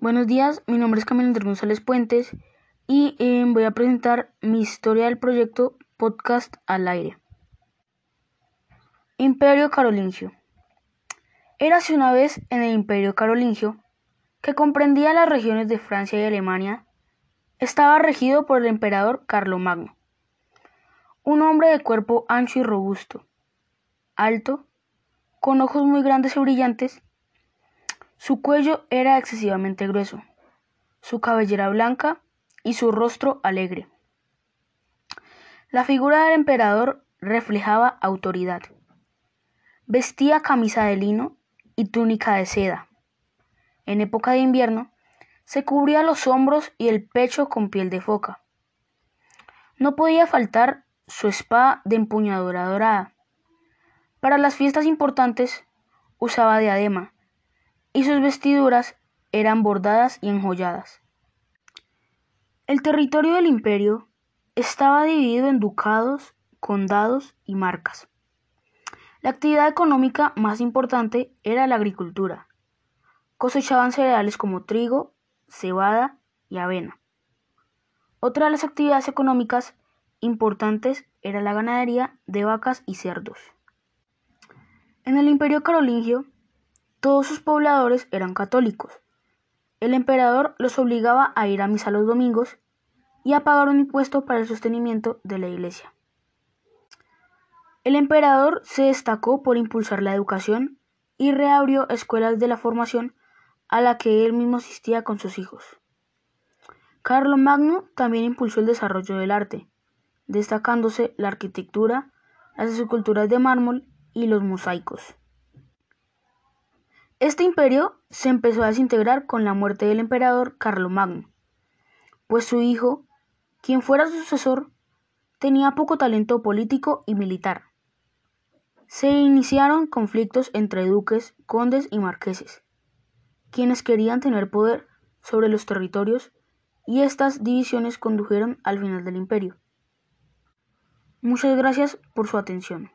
Buenos días, mi nombre es Camilo Andrés González Puentes y eh, voy a presentar mi historia del proyecto Podcast al aire. Imperio Carolingio. Érase una vez en el Imperio Carolingio, que comprendía las regiones de Francia y Alemania, estaba regido por el emperador Carlomagno, un hombre de cuerpo ancho y robusto, alto, con ojos muy grandes y brillantes, su cuello era excesivamente grueso, su cabellera blanca y su rostro alegre. La figura del emperador reflejaba autoridad. Vestía camisa de lino y túnica de seda. En época de invierno, se cubría los hombros y el pecho con piel de foca. No podía faltar su espada de empuñadura dorada. Para las fiestas importantes usaba diadema y sus vestiduras eran bordadas y enjolladas. El territorio del imperio estaba dividido en ducados, condados y marcas. La actividad económica más importante era la agricultura. Cosechaban cereales como trigo, cebada y avena. Otra de las actividades económicas importantes era la ganadería de vacas y cerdos. En el imperio carolingio todos sus pobladores eran católicos. El emperador los obligaba a ir a misa los domingos y a pagar un impuesto para el sostenimiento de la iglesia. El emperador se destacó por impulsar la educación y reabrió escuelas de la formación a la que él mismo asistía con sus hijos. Magno también impulsó el desarrollo del arte, destacándose la arquitectura, las esculturas de mármol y los mosaicos. Este imperio se empezó a desintegrar con la muerte del emperador Carlomagno, pues su hijo, quien fuera su sucesor, tenía poco talento político y militar. Se iniciaron conflictos entre duques, condes y marqueses, quienes querían tener poder sobre los territorios y estas divisiones condujeron al final del imperio. Muchas gracias por su atención.